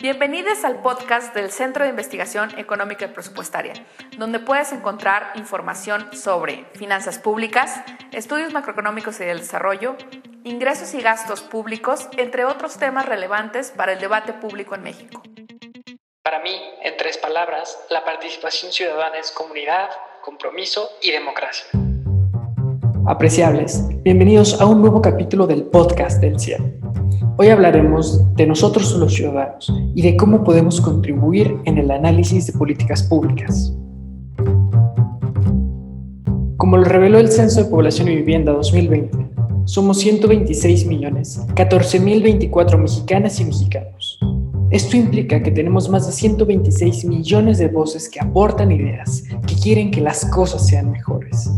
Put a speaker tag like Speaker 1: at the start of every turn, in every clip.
Speaker 1: Bienvenidos al podcast del Centro de Investigación Económica y Presupuestaria, donde puedes encontrar información sobre finanzas públicas, estudios macroeconómicos y del desarrollo, ingresos y gastos públicos, entre otros temas relevantes para el debate público en México.
Speaker 2: Para mí, en tres palabras, la participación ciudadana es comunidad, compromiso y democracia.
Speaker 3: Apreciables, bienvenidos a un nuevo capítulo del podcast del CIE. Hoy hablaremos de nosotros los ciudadanos y de cómo podemos contribuir en el análisis de políticas públicas. Como lo reveló el Censo de Población y Vivienda 2020, somos 126 millones, 14.024 mexicanas y mexicanos. Esto implica que tenemos más de 126 millones de voces que aportan ideas, que quieren que las cosas sean mejores.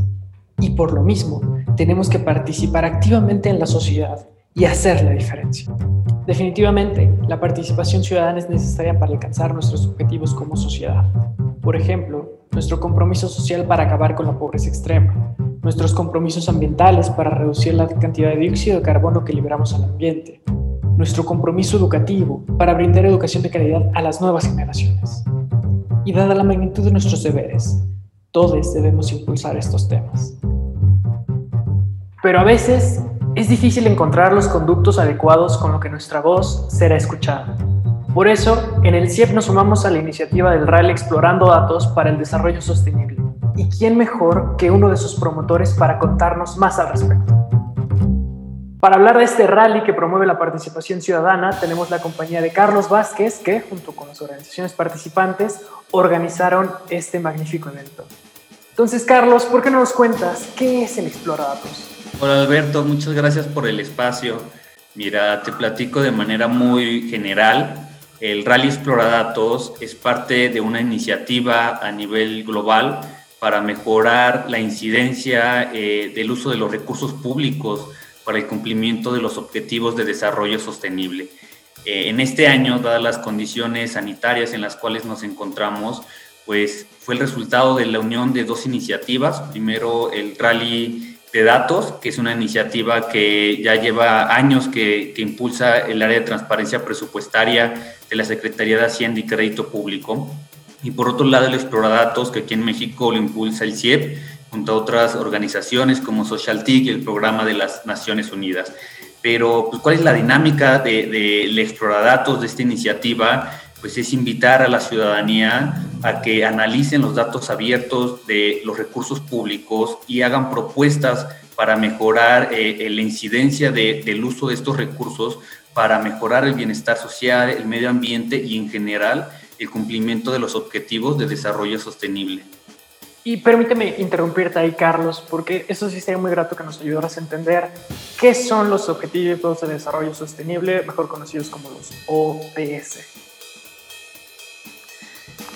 Speaker 3: Y por lo mismo, tenemos que participar activamente en la sociedad y hacer la diferencia. Definitivamente, la participación ciudadana es necesaria para alcanzar nuestros objetivos como sociedad. Por ejemplo, nuestro compromiso social para acabar con la pobreza extrema, nuestros compromisos ambientales para reducir la cantidad de dióxido de carbono que liberamos al ambiente, nuestro compromiso educativo para brindar educación de calidad a las nuevas generaciones. Y dada la magnitud de nuestros deberes, todos debemos impulsar estos temas. Pero a veces es difícil encontrar los conductos adecuados con lo que nuestra voz será escuchada. Por eso, en el CIEP nos sumamos a la iniciativa del RAL Explorando Datos para el Desarrollo Sostenible. ¿Y quién mejor que uno de sus promotores para contarnos más al respecto? Para hablar de este rally que promueve la participación ciudadana, tenemos la compañía de Carlos Vázquez, que, junto con las organizaciones participantes, organizaron este magnífico evento. Entonces, Carlos, ¿por qué no nos cuentas qué es el Exploradatos?
Speaker 4: Hola Alberto, muchas gracias por el espacio. Mira, te platico de manera muy general. El Rally Exploradatos es parte de una iniciativa a nivel global para mejorar la incidencia eh, del uso de los recursos públicos para el cumplimiento de los objetivos de desarrollo sostenible. Eh, en este año, dadas las condiciones sanitarias en las cuales nos encontramos, pues fue el resultado de la unión de dos iniciativas. Primero, el Rally de datos, que es una iniciativa que ya lleva años que, impulsa el área de transparencia presupuestaria de la Secretaría de Hacienda y Crédito Público. Y por otro lado, el Exploradatos, que aquí en México lo impulsa el CIEP, junto a otras organizaciones como SocialTIC y el Programa de las Naciones Unidas. Pero, pues, ¿cuál es la dinámica del de, Exploradatos, de esta iniciativa? Pues es invitar a la ciudadanía a que analicen los datos abiertos de los recursos públicos y hagan propuestas para mejorar eh, la incidencia del uso de estos recursos, para mejorar el bienestar social, el medio ambiente y en general el cumplimiento de los objetivos de desarrollo sostenible.
Speaker 3: Y permíteme interrumpirte ahí, Carlos, porque eso sí sería muy grato que nos ayudaras a entender qué son los objetivos de desarrollo sostenible, mejor conocidos como los ODS.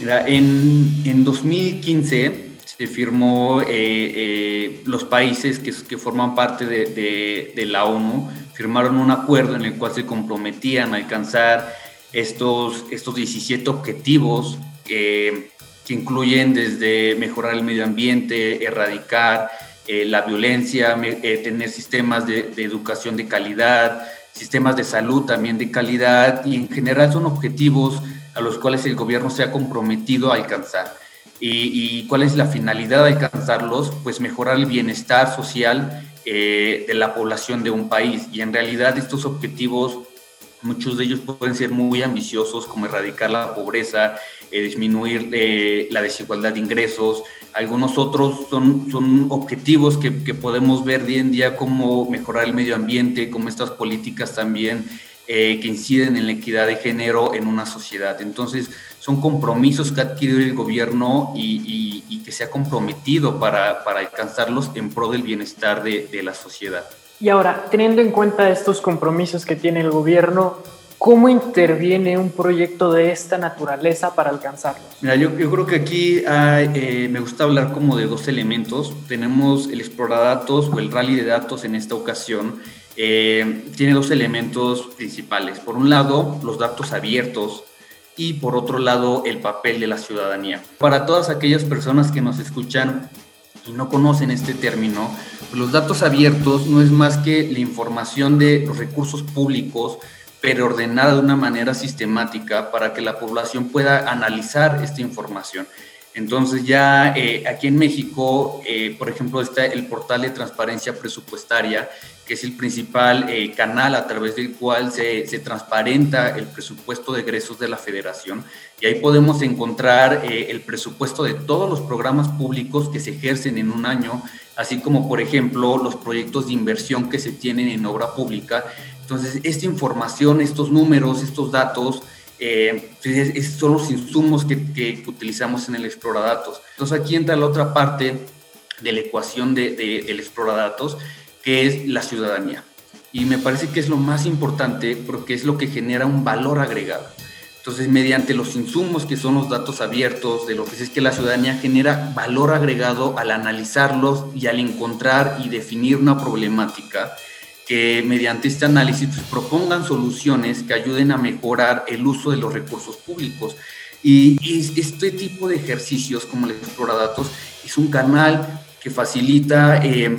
Speaker 4: Mira, en, en 2015 se firmó, eh, eh, los países que, forman parte de, la ONU firmaron un acuerdo en el cual se comprometían a alcanzar estos, estos 17 objetivos que incluyen desde mejorar el medio ambiente, erradicar eh, la violencia, tener sistemas de educación de calidad, sistemas de salud también de calidad y en general son objetivos a los cuales el gobierno se ha comprometido a alcanzar. ¿Y, cuál es la finalidad de alcanzarlos? Pues mejorar el bienestar social eh, de la población de un país. Y en realidad estos objetivos, muchos de ellos pueden ser muy ambiciosos, como erradicar la pobreza, eh, disminuir eh, la desigualdad de ingresos. Algunos otros son, son objetivos que, que podemos ver día en día como mejorar el medio ambiente, como estas políticas también eh, que inciden en la equidad de género en una sociedad. Entonces, son compromisos que ha adquirido el gobierno y, que se ha comprometido para, para, alcanzarlos en pro del bienestar de, de, la sociedad.
Speaker 3: Y ahora, teniendo en cuenta estos compromisos que tiene el gobierno, ¿cómo interviene un proyecto de esta naturaleza para alcanzarlos?
Speaker 4: Mira, yo, yo creo que aquí eh, me gusta hablar como de dos elementos. Tenemos el Exploradatos o el Rally de Datos en esta ocasión, eh, tiene dos elementos principales. Por un lado, los datos abiertos y por otro lado, el papel de la ciudadanía. Para todas aquellas personas que nos escuchan y no conocen este término, los datos abiertos no es más que la información de los recursos públicos, pero ordenada de una manera sistemática para que la población pueda analizar esta información. Entonces ya eh, aquí en México, eh, por ejemplo, está el portal de transparencia presupuestaria, que es el principal eh, canal a través del cual se, se, transparenta el presupuesto de egresos de la federación. Y ahí podemos encontrar el presupuesto de todos los programas públicos que se ejercen en un año, así como, por ejemplo, los proyectos de inversión que se tienen en obra pública. Entonces, esta información, estos números, estos datos, eh, son los insumos que, utilizamos en el Exploradatos. Entonces aquí entra la otra parte de la ecuación del de, de Exploradatos, que es la ciudadanía. Y me parece que es lo más importante porque es lo que genera un valor agregado. Entonces, mediante los insumos que son los datos abiertos, de lo que es que la ciudadanía genera valor agregado al analizarlos y al encontrar y definir una problemática, que mediante este análisis pues, propongan soluciones que ayuden a mejorar el uso de los recursos públicos. Y, este tipo de ejercicios como el Exploradatos es un canal que facilita eh,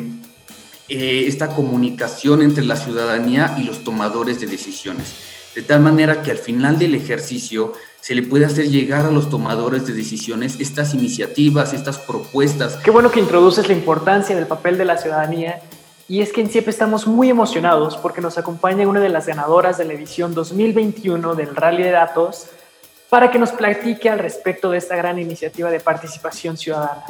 Speaker 4: eh, esta comunicación entre la ciudadanía y los tomadores de decisiones. De tal manera que al final del ejercicio se le puede hacer llegar a los tomadores de decisiones estas iniciativas, estas propuestas.
Speaker 3: Qué bueno que introduces la importancia del papel de la ciudadanía y es que en CIEP estamos muy emocionados porque nos acompaña una de las ganadoras de la edición 2021 del Rally de Datos para que nos platique al respecto de esta gran iniciativa de participación ciudadana.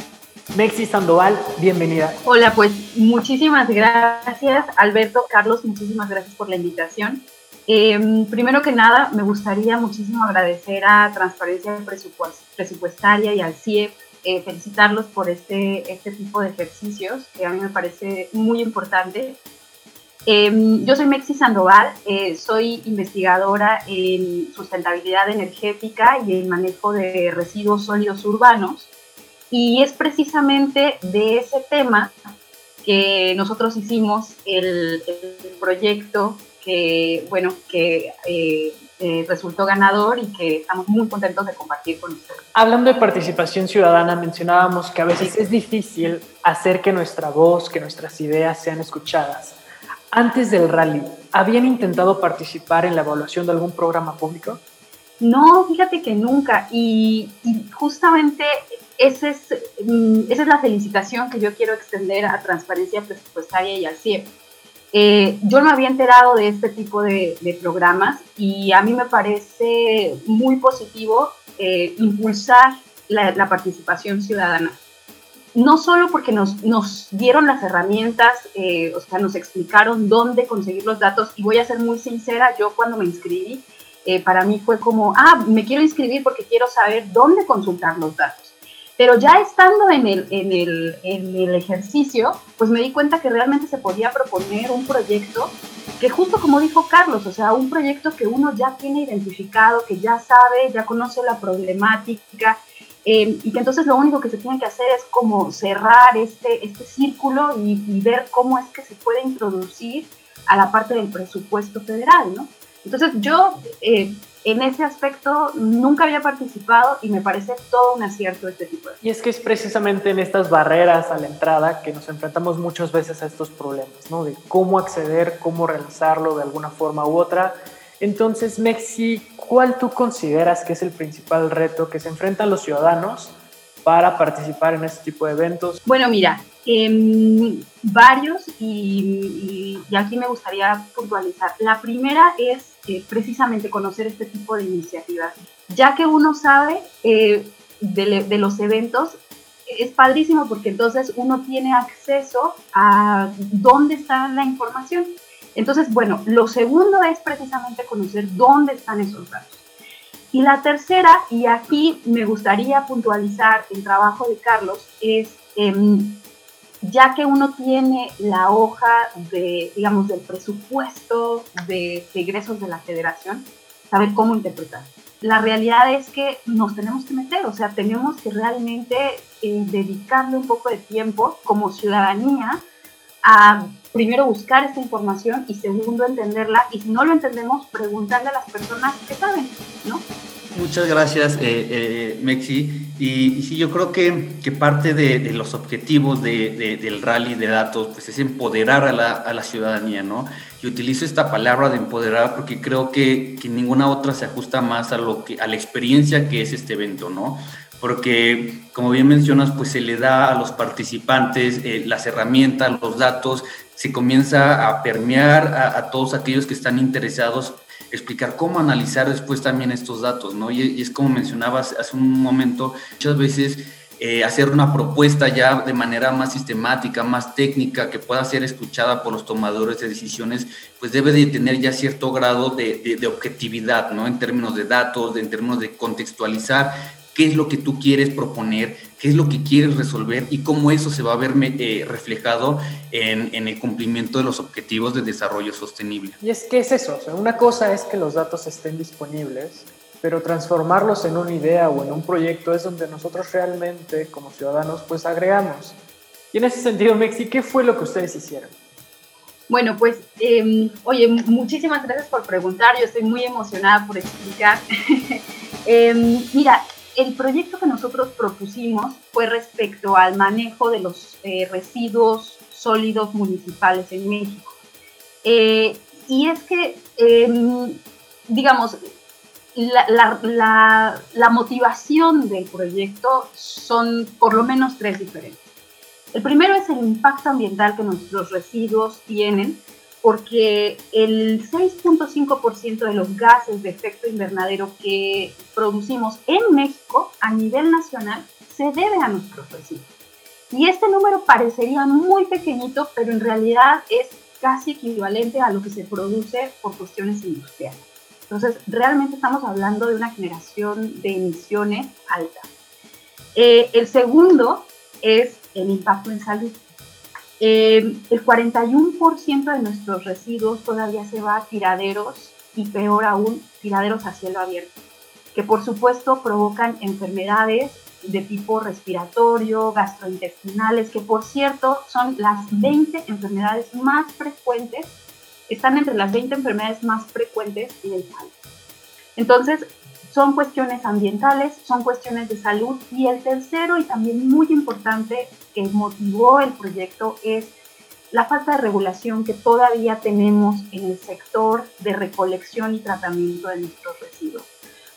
Speaker 3: Mexi Sandoval, bienvenida.
Speaker 5: Hola, pues muchísimas gracias, Alberto, Carlos, muchísimas gracias por la invitación. Eh, primero que nada, me gustaría muchísimo agradecer a Transparencia Presupuestaria y al CIEP eh, felicitarlos por este, este tipo de ejercicios que a mí me parece muy importante. Eh, yo soy Mexi Sandoval, eh, soy investigadora en sustentabilidad energética y en manejo de residuos sólidos urbanos y es precisamente de ese tema que nosotros hicimos el, el proyecto que, bueno, que eh, resultó ganador y que estamos muy contentos de compartir con ustedes.
Speaker 3: Hablando de participación ciudadana, mencionábamos que a veces es difícil hacer que nuestra voz, que nuestras ideas sean escuchadas. Antes del rally, ¿habían intentado participar en la evaluación de algún programa público?
Speaker 5: No, fíjate que nunca. Y, y justamente ese es, mm, esa es la felicitación que yo quiero extender a Transparencia Presupuestaria y al CIEP eh, yo no había enterado de este tipo de, programas y a mí me parece muy positivo eh, impulsar la, participación ciudadana. No solo porque nos, nos dieron las herramientas, eh, o sea, nos explicaron dónde conseguir los datos, y voy a ser muy sincera, yo cuando me inscribí, para mí fue como, ah, me quiero inscribir porque quiero saber dónde consultar los datos. Pero ya estando en el, en el, en el ejercicio, pues me di cuenta que realmente se podía proponer un proyecto que justo como dijo Carlos, o sea, un proyecto que uno ya tiene identificado, que ya sabe, ya conoce la problemática, eh, y que entonces lo único que se tiene que hacer es como cerrar este, este círculo y, ver cómo es que se puede introducir a la parte del presupuesto federal, ¿no? Entonces yo eh, en ese aspecto nunca había participado y me parece todo un acierto este tipo de
Speaker 3: Y es que es precisamente en estas barreras a la entrada que nos enfrentamos muchas veces a estos problemas, ¿no? De cómo acceder, cómo realizarlo de alguna forma u otra. Entonces, Mexi, ¿cuál tú consideras que es el principal reto que se enfrentan los ciudadanos para participar en este tipo de eventos?
Speaker 5: Bueno, mira, eh, varios y, y, aquí me gustaría puntualizar. La primera es eh, precisamente conocer este tipo de iniciativas, ya que uno sabe eh, de, los eventos, es padrísimo porque entonces uno tiene acceso a dónde está la información. Entonces, bueno, lo segundo es precisamente conocer dónde están esos datos. Y la tercera, y aquí me gustaría puntualizar el trabajo de Carlos, es eh, ya que uno tiene la hoja de, digamos, del presupuesto de, de egresos de la federación, saber cómo interpretar. La realidad es que nos tenemos que meter, o sea, tenemos que realmente eh, dedicarle un poco de tiempo como ciudadanía a primero buscar esta información y segundo entenderla y si no lo entendemos preguntarle a las personas que saben, ¿no?
Speaker 4: Muchas gracias, eh, eh, Mexi. Y, sí, yo creo que, que parte de, los objetivos de, del rally de datos pues es empoderar a la, ciudadanía, ¿no? Y utilizo esta palabra de empoderar porque creo que, que, ninguna otra se ajusta más a, lo que, a la experiencia que es este evento, ¿no? Porque, como bien mencionas, pues se le da a los participantes eh, las herramientas, los datos, se comienza a permear a, a todos aquellos que están interesados explicar cómo analizar después también estos datos, ¿no? Y, es como mencionabas hace un momento, muchas veces eh, hacer una propuesta ya de manera más sistemática, más técnica, que pueda ser escuchada por los tomadores de decisiones, pues debe de tener ya cierto grado de, de objetividad, ¿no? En términos de datos, en términos de contextualizar qué es lo que tú quieres proponer, qué es lo que quieres resolver y cómo eso se va a ver eh, reflejado en, en, el cumplimiento de los objetivos de desarrollo sostenible.
Speaker 3: Y es que es eso, o sea, una cosa es que los datos estén disponibles, pero transformarlos en una idea o en un proyecto es donde nosotros realmente como ciudadanos pues agregamos. Y en ese sentido, Mexi, ¿qué fue lo que ustedes hicieron?
Speaker 5: Bueno, pues, eh, oye, muchísimas gracias por preguntar. Yo estoy muy emocionada por explicar. eh, mira, el proyecto que nosotros propusimos fue respecto al manejo de los eh, residuos sólidos municipales en México. Eh, y es que, em, digamos, la, la, motivación del proyecto son por lo menos tres diferentes. El primero es el impacto ambiental que nuestros residuos tienen porque el 6.5% de los gases de efecto invernadero que producimos en México a nivel nacional se debe a nuestros residuos. Y este número parecería muy pequeñito, pero en realidad es casi equivalente a lo que se produce por cuestiones industriales. Entonces, realmente estamos hablando de una generación de emisiones alta. Eh, el segundo es el impacto en salud. Eh, el 41% de nuestros residuos todavía se va a tiraderos y peor aún, tiraderos a cielo abierto, que por supuesto provocan enfermedades de tipo respiratorio, gastrointestinales, que por cierto son las 20 enfermedades más frecuentes, están entre las 20 enfermedades más frecuentes del país. Entonces, son cuestiones ambientales, son cuestiones de salud y el tercero y también muy importante que motivó el proyecto es la falta de regulación que todavía tenemos en el sector de recolección y tratamiento de nuestros residuos.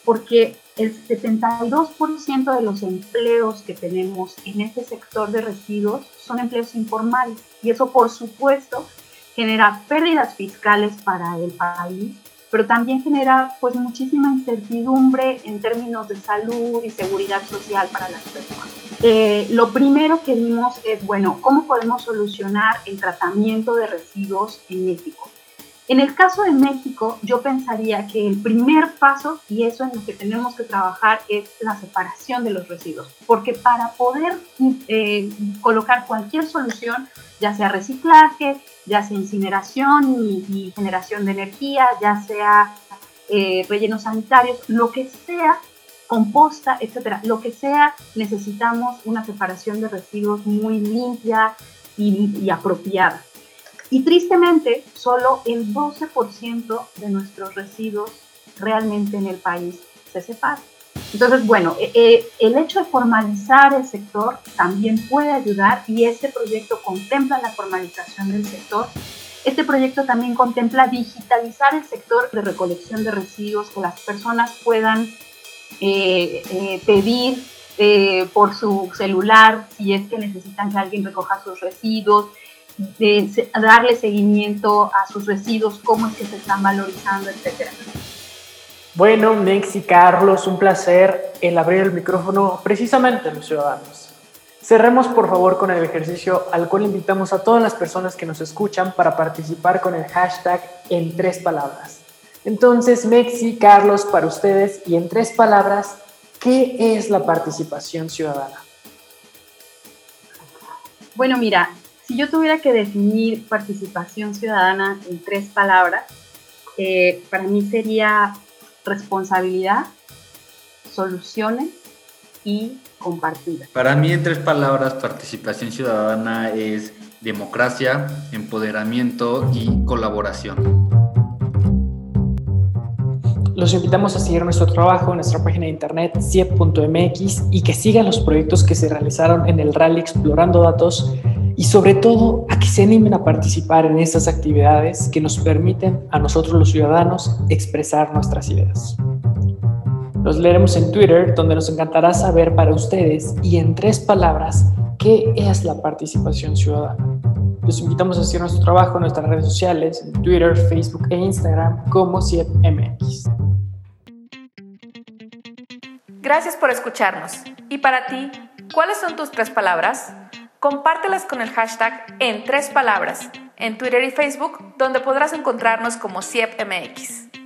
Speaker 5: Porque el 72% de los empleos que tenemos en este sector de residuos son empleos informales y eso por supuesto genera pérdidas fiscales para el país pero también genera pues muchísima incertidumbre en términos de salud y seguridad social para las personas. Eh, lo primero que vimos es, bueno, ¿cómo podemos solucionar el tratamiento de residuos en México? En el caso de México, yo pensaría que el primer paso, y eso en lo que tenemos que trabajar, es la separación de los residuos, porque para poder eh, colocar cualquier solución, ya sea reciclaje, ya sea incineración y, generación de energía, ya sea eh, rellenos sanitarios, lo que sea, composta, etcétera, lo que sea, necesitamos una separación de residuos muy limpia y, apropiada. Y tristemente, solo el 12% de nuestros residuos realmente en el país se separan. Entonces, bueno, eh, eh, el hecho de formalizar el sector también puede ayudar y este proyecto contempla la formalización del sector. Este proyecto también contempla digitalizar el sector de recolección de residuos, que las personas puedan eh, pedir por su celular si es que necesitan que alguien recoja sus residuos, darle seguimiento a sus residuos, cómo es que se están valorizando, etcétera.
Speaker 3: Bueno, Nex y Carlos, un placer el abrir el micrófono precisamente a los ciudadanos. Cerremos por favor con el ejercicio al cual invitamos a todas las personas que nos escuchan para participar con el hashtag en tres palabras. Entonces, Mexi, Carlos, para ustedes y en tres palabras, ¿qué es la participación ciudadana?
Speaker 5: Bueno, mira, si yo tuviera que definir participación ciudadana en tres palabras, eh, para mí sería responsabilidad, soluciones y compartida.
Speaker 4: Para mí, en tres palabras, participación ciudadana es democracia, empoderamiento y colaboración.
Speaker 3: Los invitamos a seguir nuestro trabajo en nuestra página de internet ciep.mx y que sigan los proyectos que se realizaron en el Rally Explorando Datos y sobre todo a que se animen a participar en estas actividades que nos permiten a nosotros los ciudadanos expresar nuestras ideas. Los leeremos en Twitter, donde nos encantará saber para ustedes y en tres palabras qué es la participación ciudadana. Los invitamos a seguir nuestro trabajo en nuestras redes sociales, en Twitter, Facebook e Instagram como CIEPMX.
Speaker 1: Gracias por escucharnos. ¿Y para ti, cuáles son tus tres palabras? Compártelas con el hashtag en tres palabras en Twitter y Facebook, donde podrás encontrarnos como CIEPMX.